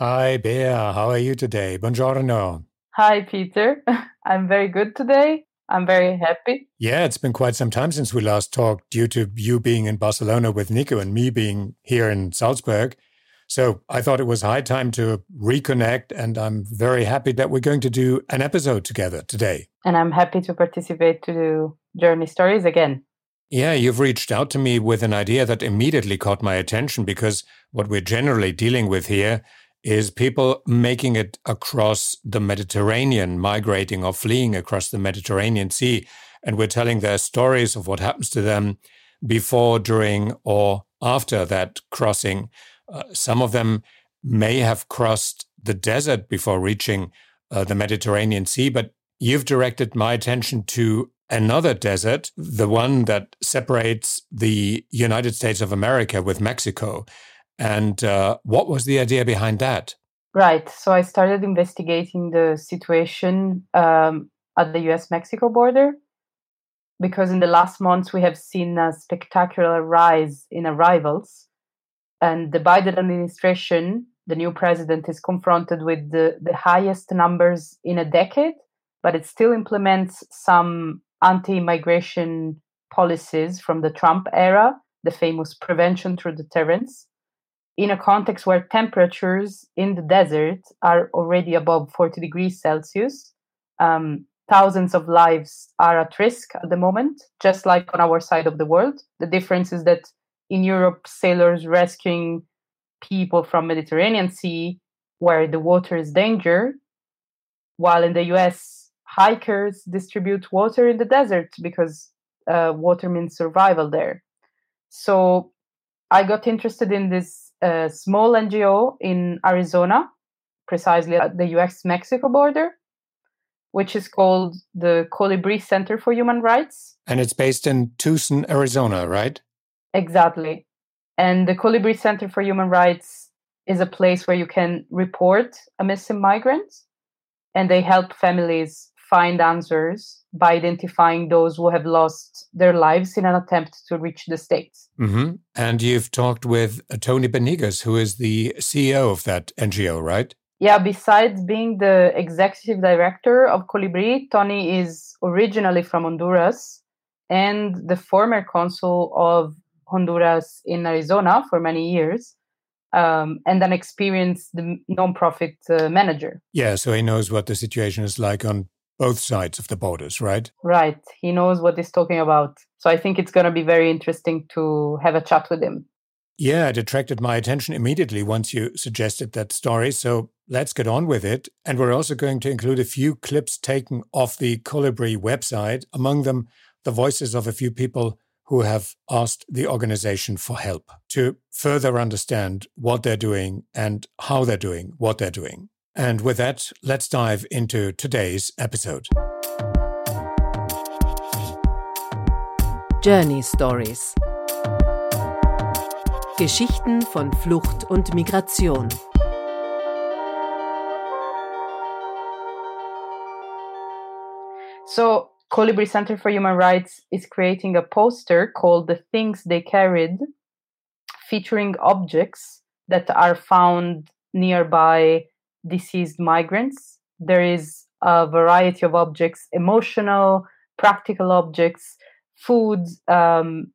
Hi, Bea. How are you today? Buongiorno. Hi, Peter. I'm very good today. I'm very happy. Yeah, it's been quite some time since we last talked due to you being in Barcelona with Nico and me being here in Salzburg. So I thought it was high time to reconnect, and I'm very happy that we're going to do an episode together today. And I'm happy to participate to do Journey Stories again. Yeah, you've reached out to me with an idea that immediately caught my attention because what we're generally dealing with here is people making it across the Mediterranean, migrating or fleeing across the Mediterranean Sea. And we're telling their stories of what happens to them before, during, or after that crossing. Uh, some of them may have crossed the desert before reaching uh, the Mediterranean Sea, but you've directed my attention to another desert, the one that separates the United States of America with Mexico. And uh, what was the idea behind that? Right. So I started investigating the situation um, at the US Mexico border because in the last months we have seen a spectacular rise in arrivals. And the Biden administration, the new president, is confronted with the, the highest numbers in a decade, but it still implements some anti immigration policies from the Trump era, the famous prevention through deterrence in a context where temperatures in the desert are already above 40 degrees Celsius. Um, thousands of lives are at risk at the moment, just like on our side of the world. The difference is that in Europe, sailors rescuing people from Mediterranean Sea where the water is danger, while in the US, hikers distribute water in the desert because uh, water means survival there. So I got interested in this a small NGO in Arizona, precisely at the US Mexico border, which is called the Colibri Center for Human Rights. And it's based in Tucson, Arizona, right? Exactly. And the Colibri Center for Human Rights is a place where you can report a missing migrant and they help families find answers by identifying those who have lost their lives in an attempt to reach the States. Mm-hmm. And you've talked with Tony Banegas, who is the CEO of that NGO, right? Yeah, besides being the executive director of Colibri, Tony is originally from Honduras and the former consul of Honduras in Arizona for many years. Um, and an experienced nonprofit uh, manager. Yeah, so he knows what the situation is like on both sides of the borders, right? Right. He knows what he's talking about. So I think it's going to be very interesting to have a chat with him. Yeah, it attracted my attention immediately once you suggested that story. So let's get on with it. And we're also going to include a few clips taken off the Colibri website, among them the voices of a few people who have asked the organization for help to further understand what they're doing and how they're doing what they're doing. And with that, let's dive into today's episode. Journey Stories Geschichten von Flucht und Migration. So, Colibri Center for Human Rights is creating a poster called The Things They Carried, featuring objects that are found nearby deceased migrants. There is a variety of objects emotional, practical objects, food, um,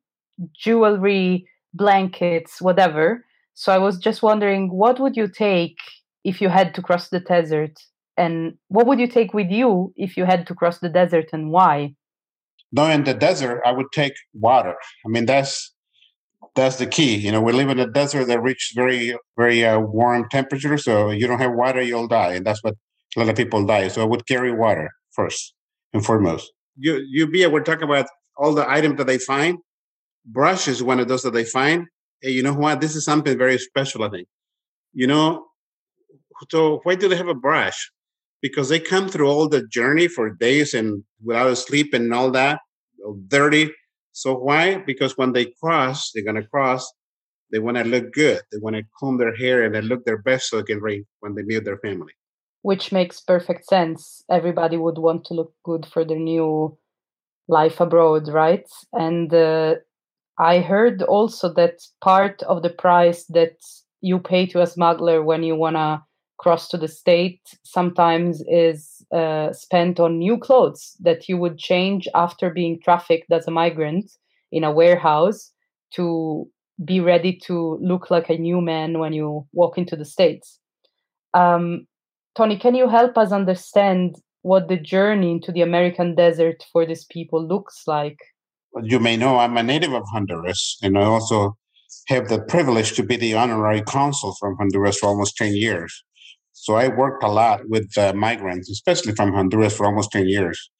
jewelry, blankets, whatever. So I was just wondering, what would you take if you had to cross the desert? And what would you take with you if you had to cross the desert and why? No, in the desert, I would take water. I mean, that's that's the key. You know, we live in a desert that reaches very, very uh, warm temperature. So you don't have water, you'll die, and that's what a lot of people die. So I would carry water first and foremost. You, you be we're talking about all the items that they find. Brush is one of those that they find. Hey, you know what? This is something very special. I think. You know, so why do they have a brush? Because they come through all the journey for days and without sleep and all that, dirty so why? Because when they cross, they're gonna cross. They want to look good. They want to comb their hair and they look their best so they can read when they meet their family. Which makes perfect sense. Everybody would want to look good for their new life abroad, right? And uh, I heard also that part of the price that you pay to a smuggler when you wanna cross to the state sometimes is uh, spent on new clothes that you would change after being trafficked as a migrant in a warehouse to be ready to look like a new man when you walk into the states. Um, Tony, can you help us understand what the journey into the American desert for these people looks like? You may know I'm a native of Honduras, and I also have the privilege to be the honorary consul from Honduras for almost 10 years. So I worked a lot with uh, migrants, especially from Honduras, for almost 10 years.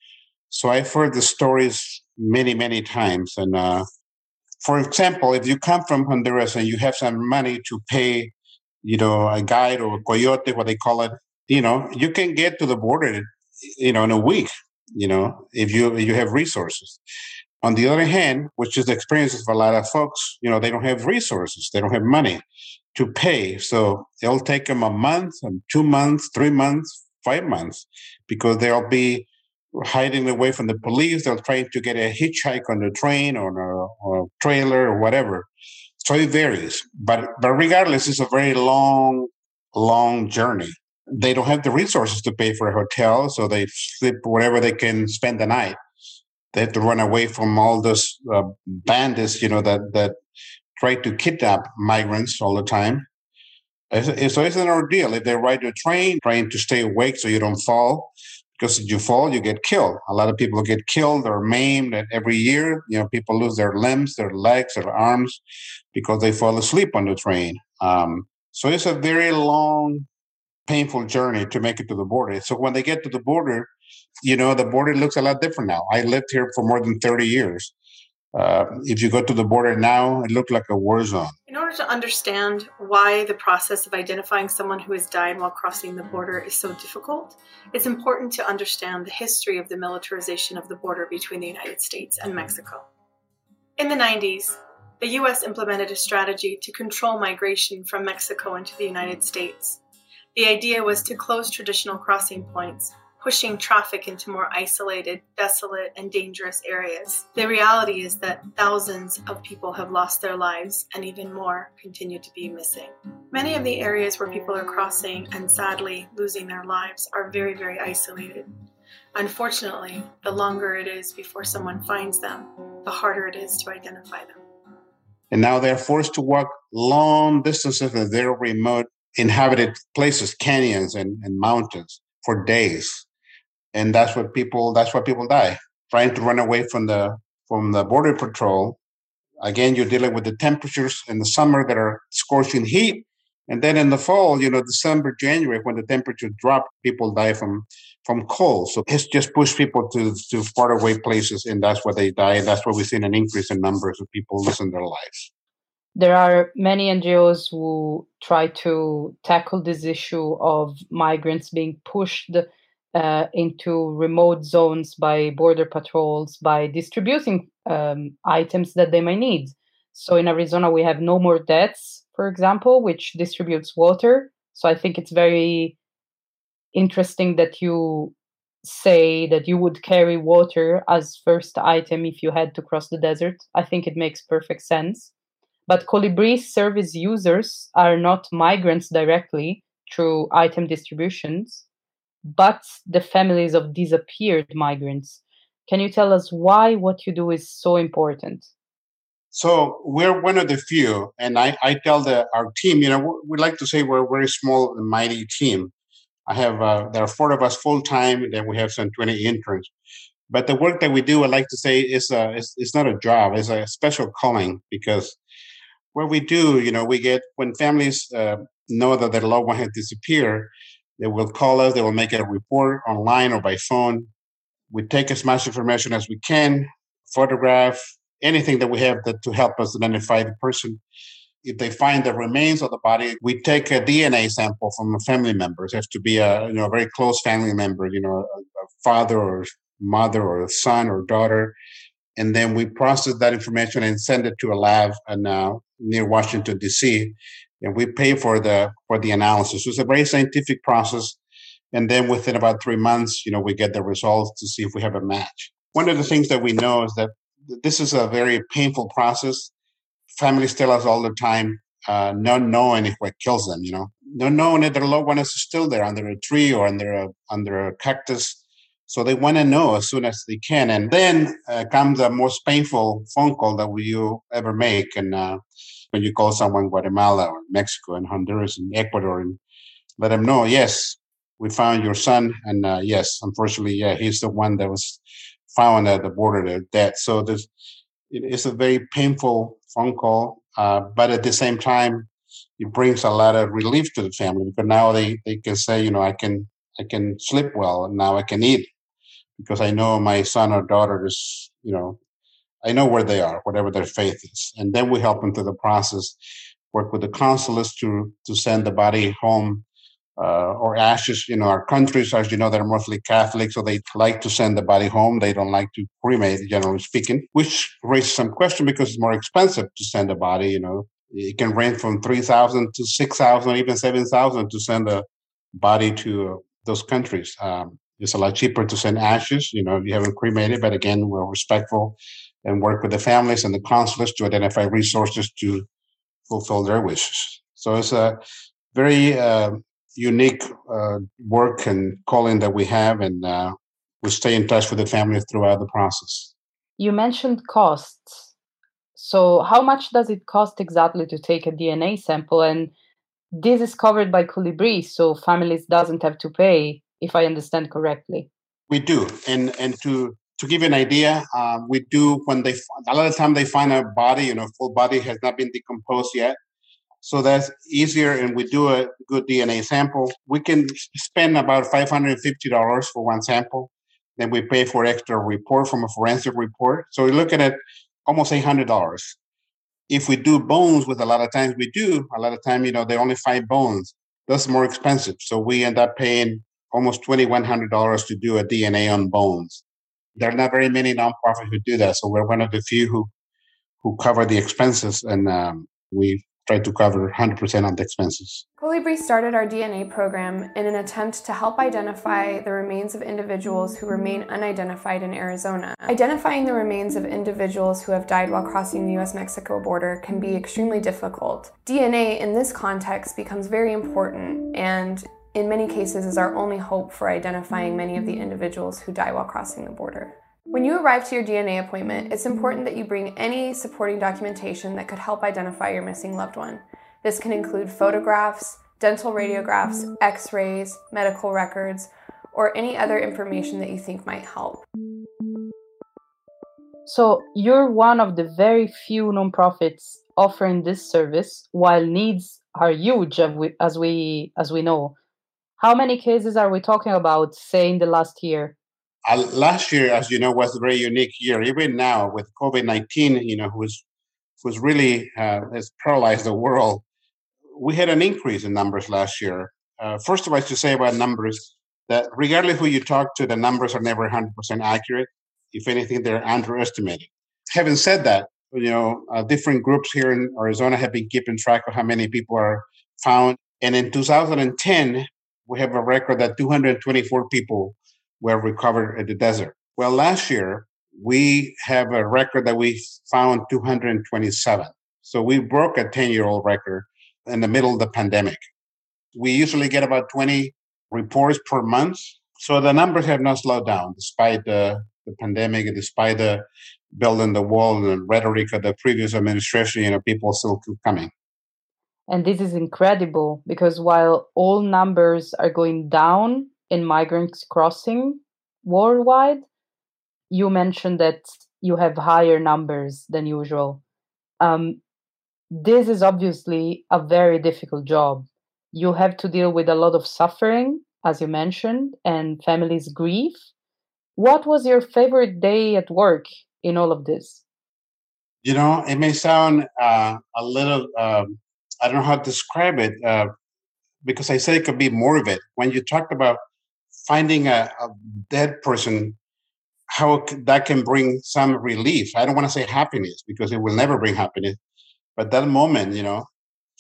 So I've heard the stories many, many times. And uh, for example, if you come from Honduras and you have some money to pay, you know, a guide or a coyote, what they call it, you know, you can get to the border, you know, in a week, you know, if you you have resources. On the other hand, which is the experience of a lot of folks, you know, they don't have resources, they don't have money to pay. So it'll take them a month, and two months, three months, five months, because they'll be hiding away from the police. They'll try to get a hitchhike on the train or a, or a trailer or whatever. So it varies. But but regardless, it's a very long, long journey. They don't have the resources to pay for a hotel, so they sleep wherever they can spend the night. They have to run away from all those uh, bandits, you know, that that try to kidnap migrants all the time. So it's an ordeal. If they ride a train, trying to stay awake so you don't fall, because if you fall, you get killed. A lot of people get killed or maimed every year. You know, people lose their limbs, their legs, their arms because they fall asleep on the train. Um, so it's a very long, painful journey to make it to the border. So when they get to the border, you know, the border looks a lot different now. I lived here for more than 30 years. Uh, if you go to the border now, it looked like a war zone. In order to understand why the process of identifying someone who has died while crossing the border is so difficult, it's important to understand the history of the militarization of the border between the United States and Mexico. In the 90s, the US implemented a strategy to control migration from Mexico into the United States. The idea was to close traditional crossing points pushing traffic into more isolated, desolate, and dangerous areas. The reality is that thousands of people have lost their lives and even more continue to be missing. Many of the areas where people are crossing and sadly losing their lives are very, very isolated. Unfortunately, the longer it is before someone finds them, the harder it is to identify them. And now they're forced to walk long distances in their remote inhabited places, canyons and, and mountains for days and that's what people that's why people die. Trying to run away from the from the border patrol. Again you're dealing with the temperatures in the summer that are scorching heat. And then in the fall you know december january when the temperature drop people die from from cold. So it's just pushed people to to far away places and that's where they die. And that's where we've seen an increase in numbers of people losing their lives. There are many NGOs who try to tackle this issue of migrants being pushed uh, into remote zones by border patrols by distributing um, items that they may need. So in Arizona, we have No More Deaths, for example, which distributes water. So I think it's very interesting that you say that you would carry water as first item if you had to cross the desert. I think it makes perfect sense. But Colibri service users are not migrants directly through item distributions but the families of disappeared migrants. Can you tell us why what you do is so important? So we're one of the few, and I, I tell the our team, you know, we like to say we're a very small and mighty team. I have uh, there are four of us full time, and then we have some twenty interns. But the work that we do, I like to say, is a, it's, it's not a job; it's a special calling because what we do, you know, we get when families uh, know that their loved one has disappeared, they will call us, they will make a report online or by phone. We take as much information as we can, photograph anything that we have that, to help us identify the person. If they find the remains of the body, we take a DNA sample from a family member. It has to be a you know a very close family member, you know, a, a father or mother or a son or daughter, and then we process that information and send it to a lab and uh, near Washington D.C and we pay for the for the analysis. So it's a very scientific process, and then within about three months, you know, we get the results to see if we have a match. One of the things that we know is that this is a very painful process. Families tell us all the time, uh, not knowing if what kills them. You know, not knowing that their loved one is still there under a tree or under a under a cactus. So they want to know as soon as they can. And then uh, comes the most painful phone call that you ever make. And uh, when you call someone Guatemala or Mexico and Honduras and Ecuador and let them know, yes, we found your son. And uh, yes, unfortunately, yeah, he's the one that was found at the border dead. So there's, it's a very painful phone call. Uh, but at the same time, it brings a lot of relief to the family because now they, they can say, you know, I can I can sleep well and now I can eat because I know my son or daughter is, you know, I know where they are, whatever their faith is. And then we help them through the process, work with the consulates to to send the body home uh, or ashes. You know, our countries, as you know, they're mostly Catholic, so they like to send the body home. They don't like to cremate, generally speaking, which raises some question because it's more expensive to send a body. You know, it can range from three thousand to six thousand, even seven thousand to send a body to uh, those countries. Um, it's a lot cheaper to send ashes. You know, you haven't cremated, but again, we're respectful and work with the families and the counselors to identify resources to fulfill their wishes. So it's a very uh, unique uh, work and calling that we have, and uh, we stay in touch with the families throughout the process. You mentioned costs. So, how much does it cost exactly to take a DNA sample? And this is covered by Colibri, so families doesn't have to pay, if I understand correctly. We do, and and to to give you an idea, um, we do when they a lot of time they find a body, you know, full body has not been decomposed yet. So that's easier, and we do a good DNA sample. We can spend about five hundred and fifty dollars for one sample. Then we pay for extra report from a forensic report. So we're looking at almost eight hundred dollars. If we do bones, with a lot of times we do, a lot of time, you know, they only find bones. That's more expensive. So we end up paying almost twenty one hundred dollars to do a DNA on bones. There are not very many nonprofits who do that, so we're one of the few who who cover the expenses, and um, we try to cover 100% of the expenses. Colibri started our DNA program in an attempt to help identify the remains of individuals who remain unidentified in Arizona. Identifying the remains of individuals who have died while crossing the US Mexico border can be extremely difficult. DNA in this context becomes very important and in many cases is our mm-hmm. only hope for identifying many of the mm-hmm. individuals who die while crossing the border. When you arrive to your DNA appointment, it's important mm-hmm. that you bring any supporting documentation that could help identify your missing loved one. This can include photographs, dental radiographs, x rays, medical records, or any other information that you think might help. So, you're one of the very few nonprofits offering this service while needs are huge as we as we know. How many cases are we talking about say in the last year? uh, last year, as you know, was a very unique year. Even now, with COVID nineteen, you know, who's who's really uh, has paralyzed the world, we had an increase in numbers last year. Uh, first of all, to say about numbers that regardless who you talk to, the numbers are never hundred percent accurate. If anything, they're underestimated. Having said that, you know, uh, different groups here in Arizona have been keeping track of how many people are found. And in 2010, we have a record that 224 people were recovered in the desert. Well, last year, we have a record that we found 227. So we broke a 10 year old record in the middle of the pandemic. We usually get about 20 reports per month. So the numbers have not slowed down despite the, the pandemic and despite the building the wall and rhetoric of the previous administration, you know, people still keep coming. And this is incredible because while all numbers are going down, in migrants crossing worldwide, you mentioned that you have higher numbers than usual. Um, this is obviously a very difficult job. You have to deal with a lot of suffering, as you mentioned, and families' grief. What was your favorite day at work in all of this? You know, it may sound uh, a little, um, I don't know how to describe it, uh, because I said it could be more of it. When you talked about finding a, a dead person how that can bring some relief. I don't want to say happiness because it will never bring happiness, but that moment, you know,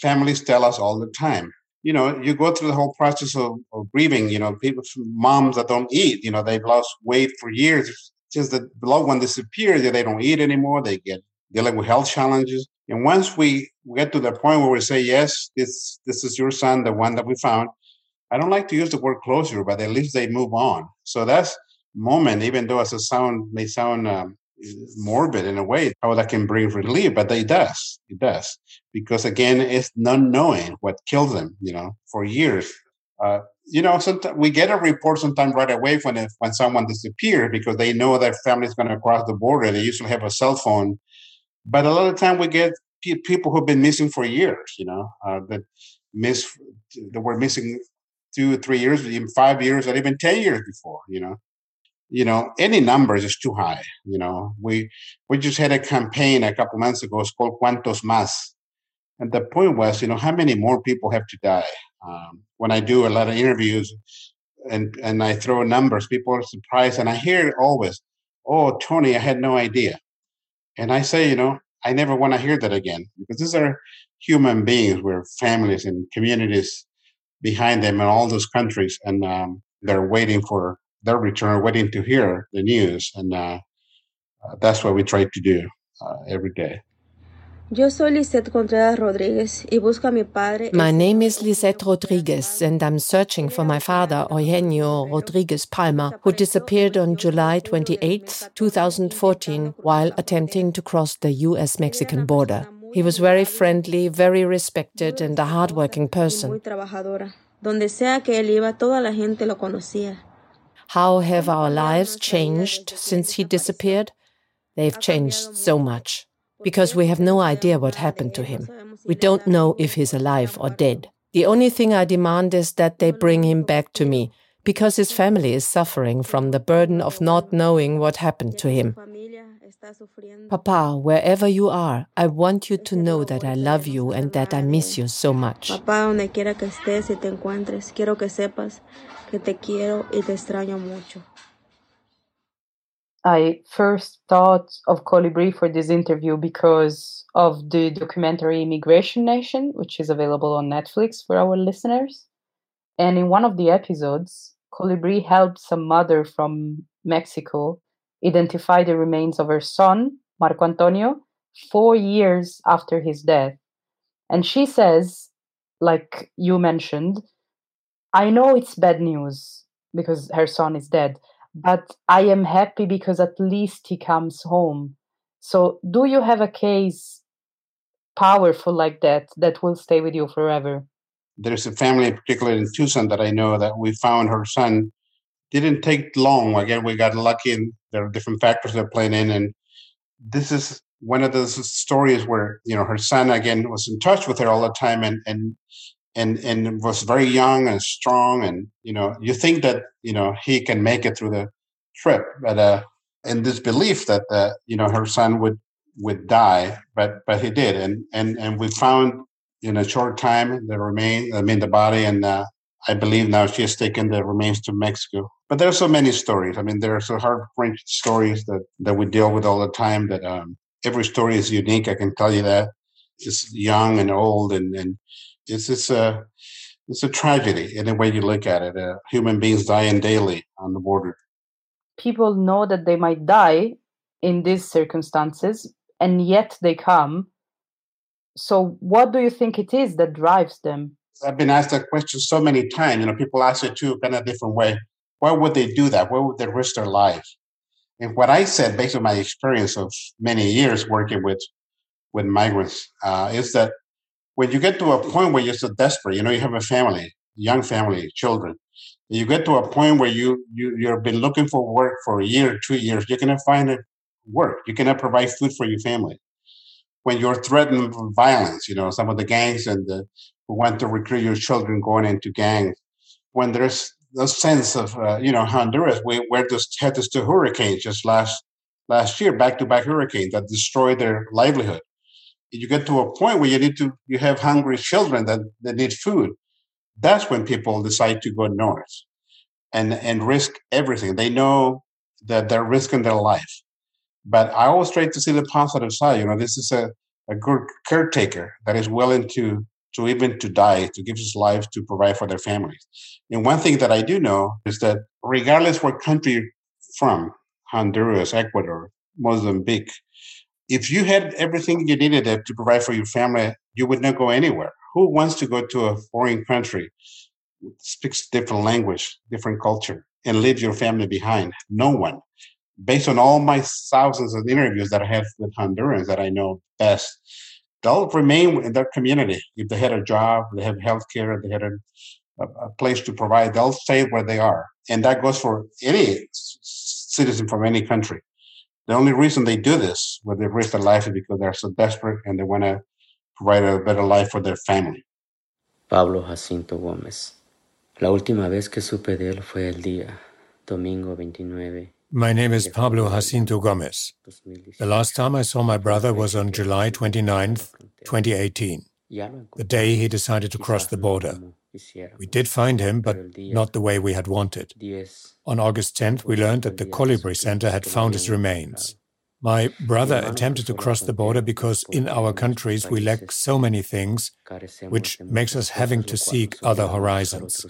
families tell us all the time. You know, you go through the whole process of, of grieving. You know, people, moms that don't eat. You know, they've lost weight for years. Since the loved one disappears, they don't eat anymore. They get dealing with health challenges. And once we get to the point where we say, yes, this this is your son, the one that we found, I don't like to use the word closure, but at least they move on. So that's moment, even though as a sound may sound um, morbid in a way, how that can bring relief, but it does. It does. Because again, it's not knowing what killed them, you know, for years. Uh, you know, sometimes we get a report sometimes right away when when someone disappears because they know their family is going to cross the border. They usually have a cell phone but a lot of time we get pe- people who've been missing for years, you know, uh, that miss that were missing two, three years, even five years, or even ten years before, you know. You know, any numbers is too high. You know, we we just had a campaign a couple months ago. It's called "Cuantos Más," and the point was, you know, how many more people have to die? Um, when I do a lot of interviews and and I throw numbers, people are surprised, and I hear always, "Oh, Tony, I had no idea." And I say, you know, I never want to hear that again because these are human beings with families and communities behind them in all those countries, and um, they're waiting for their return, waiting to hear the news, and uh, uh, that's what we try to do uh, every day. Yo soy Lisette Contreras Rodriguez y busco a mi padre. My name is Lisette Rodriguez, and I'm searching for my father, Eugenio Rodriguez Palma, who disappeared on July 28, 2014, while attempting to cross the US Mexican border. He was very friendly, very respected, and a hardworking person. Donde sea que él iba, toda la gente lo conocía. How have our lives changed since he disappeared? They've changed so much because we have no idea what happened to him. We don't know if he's alive or dead. The only thing I demand is that they bring him back to me, because his family is suffering from the burden of not knowing what happened to him. Papa, wherever you are, I want you to know that I love you and that I miss you so much. Mucho. I first thought of Colibri for this interview because of the documentary Immigration Nation, which is available on Netflix for our listeners. And in one of the episodes, Colibri helped some mother from Mexico identify the remains of her son, Marco Antonio, four years after his death. And she says, like you mentioned, I know it's bad news because her son is dead, but I am happy because at least he comes home. So, do you have a case powerful like that that will stay with you forever? There's a family, particularly in Tucson, that I know that we found her son. Didn't take long. Again, we got lucky, and there are different factors that are playing in. And this is one of those stories where you know her son again was in touch with her all the time, and and and and was very young and strong and you know you think that you know he can make it through the trip but uh in this belief that uh, you know her son would would die but but he did. And and and we found in a short time the remain i mean the body and uh, i believe now she has taken the remains to mexico. But there are so many stories. I mean there are so heartbreaking stories that that we deal with all the time that um every story is unique. I can tell you that. It's young and old and and it's it's a it's a tragedy in the way you look at it. Uh, human beings dying daily on the border. People know that they might die in these circumstances, and yet they come. So, what do you think it is that drives them? I've been asked that question so many times. You know, people ask it too, kind of different way. Why would they do that? Why would they risk their life? And what I said, based on my experience of many years working with with migrants, uh, is that when you get to a point where you're so desperate, you know, you have a family, young family, children, you get to a point where you, you you've been looking for work for a year, two years, you're gonna find it work. You cannot provide food for your family. When you're threatened with violence, you know, some of the gangs and the, who want to recruit your children going into gangs, when there's the sense of, uh, you know, Honduras, we, we're just had this two hurricanes just last last year, back to back hurricanes that destroyed their livelihood you get to a point where you need to you have hungry children that, that need food that's when people decide to go north and and risk everything. They know that they're risking their life. But i always try to see the positive side. You know this is a, a good caretaker that is willing to to even to die to give his life to provide for their families and one thing that i do know is that regardless what country from honduras ecuador mozambique if you had everything you needed to provide for your family, you would not go anywhere. Who wants to go to a foreign country, speaks different language, different culture, and leave your family behind? No one. Based on all my thousands of interviews that I have with Hondurans that I know best, they'll remain in their community. If they had a job, they have health care, they had a, a, place to provide, they'll stay where they are. And that goes for any citizen from any country. The only reason they do this, when they risk their life, is because they're so desperate and they want to provide a better life for their family. Pablo Jacinto Gómez. La última vez que supe de él fue el día, domingo 29. My name is Pablo Jacinto Gomez. The last time I saw my brother was on July 29, 2018, the day he decided to cross the border. We did find him, but not the way we had wanted. On August 10th, we learned that the Colibri Center had found his remains. My brother attempted to cross the border because in our countries we lack so many things, which makes us having to seek other horizons.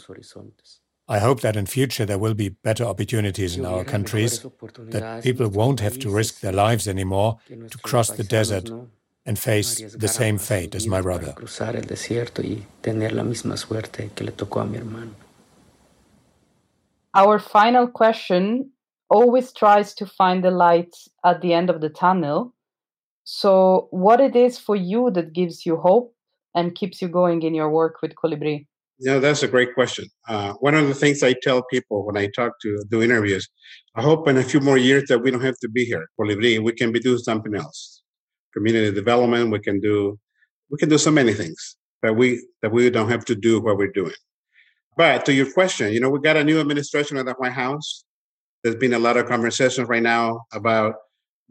I hope that in future there will be better opportunities in our countries, that people won't have to risk their lives anymore to cross the desert and face the same fate as my brother. Our final question always tries to find the light at the end of the tunnel. So, what it is for you that gives you hope and keeps you going in your work with Colibri? Yeah, that's a great question. Uh, one of the things I tell people when I talk to do interviews, I hope in a few more years that we don't have to be here, Colibri. We can be doing something else, community development. We can do, we can do so many things that we that we don't have to do what we're doing. But to your question, you know, we got a new administration at the White House. There's been a lot of conversations right now about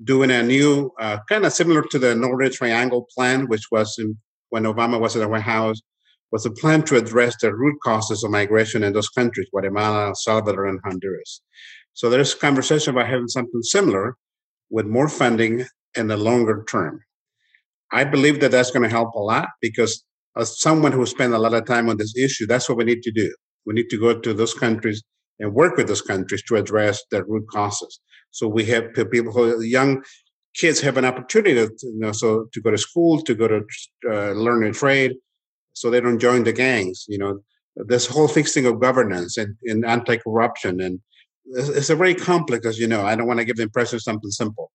doing a new, uh, kind of similar to the Northern Triangle plan, which was in, when Obama was at the White House, was a plan to address the root causes of migration in those countries, Guatemala, El Salvador, and Honduras. So there's conversation about having something similar with more funding in the longer term. I believe that that's going to help a lot because as someone who spent a lot of time on this issue, that's what we need to do. We need to go to those countries and work with those countries to address the root causes. So we have people who young kids have an opportunity to, you know, so to go to school, to go to uh, learn a trade, so they don't join the gangs. You know, this whole fixing of governance and, and anti-corruption, and it's, it's a very complex, as you know. I don't want to give the impression of something simple.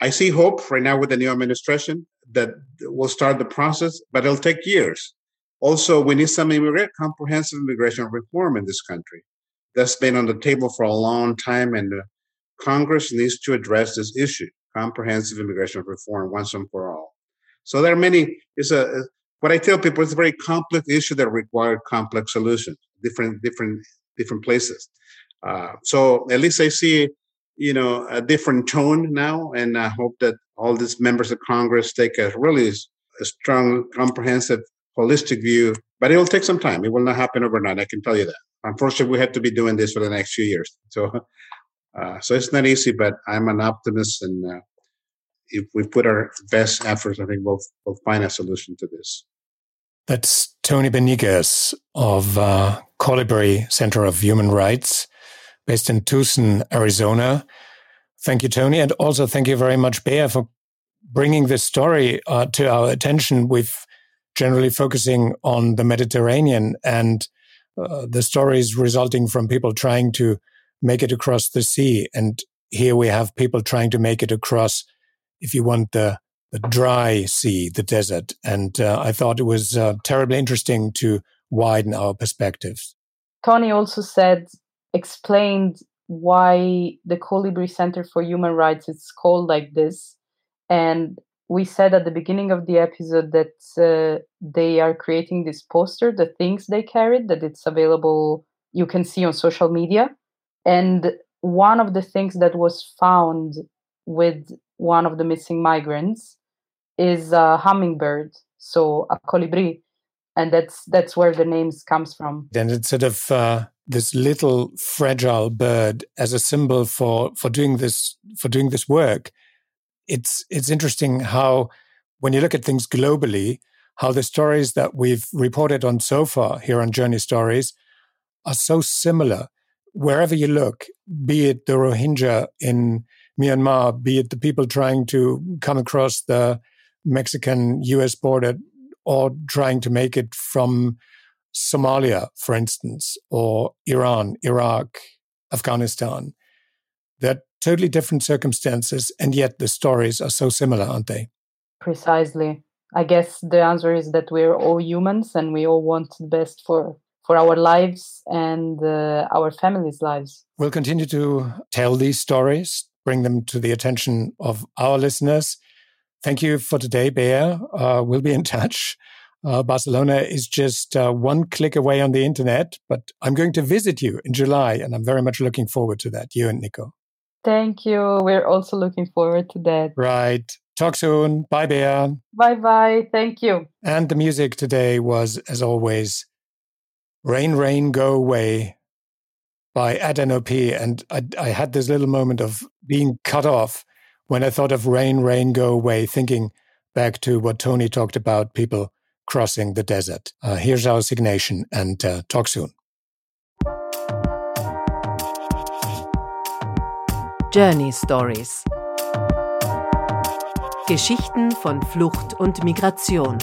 I see hope right now with the new administration that will start the process, but it'll take years. Also, we need some comprehensive immigration reform in this country. That's been on the table for a long time, and Congress needs to address this issue: comprehensive immigration reform once and for all. So there are many. It's a what I tell people. It's a very complex issue that requires complex solutions, different, different, different places. Uh, so at least I see you know, a different tone now. And I hope that all these members of Congress take a really a strong, comprehensive, holistic view. But it will take some time. It will not happen overnight. I can tell you that. Unfortunately, we have to be doing this for the next few years. So, uh, so it's not easy. But I'm an optimist, and uh, if we put our best efforts, I think we'll we'll find a solution to this. That's Tony Banegas of uh, Colibri Center of Human Rights based in Tucson, Arizona. Thank you, Tony. And also thank you very much, Bea, for bringing this story uh, to our attention. We've generally focusing on the Mediterranean and uh, the stories resulting from people trying to make it across the sea. And here we have people trying to make it across, if you want, the, the dry sea, the desert. And uh, I thought it was uh, terribly interesting to widen our perspectives. Tony also said explained why the Colibri Center for Human Rights is called like this. And we said at the beginning of the episode that uh, they are creating this poster, the things they carried, that it's available, you can see on social media. And one of the things that was found with one of the missing migrants is a hummingbird, so a colibri, and that's that's where the names comes from. Then it's sort of uh, this little fragile bird as a symbol for for doing this for doing this work it's it's interesting how when you look at things globally how the stories that we've reported on so far here on journey stories are so similar. Wherever you look be it the rohingya in Myanmar, be it the people trying to come across the Mexican US border or trying to make it from Somalia, for instance, or Iran, Iraq, Afghanistan. They're totally different circumstances, and yet the stories are so similar, aren't they? Precisely. I guess the answer is that we're all humans and we all want the best for for our lives and uh, our families' lives. We'll continue to tell these stories, bring them to the attention of our listeners. Thank you for today, Bea. Uh, we'll be in touch. Uh, Barcelona is just uh, one click away on the internet, but I'm going to visit you in July, and I'm very much looking forward to that, you and Nico. Thank you. We're also looking forward to that. Right. Talk soon. Bye, Bea. Bye bye. Thank you. And the music today was, as always, Rain, Rain, Go Away by AdNOP. And I, I had this little moment of being cut off when I thought of Rain, Rain, Go Away, thinking back to what Tony talked about people crossing the desert. Uh, here's our signation and uh, talk soon. Journey Stories Geschichten von Flucht und Migration.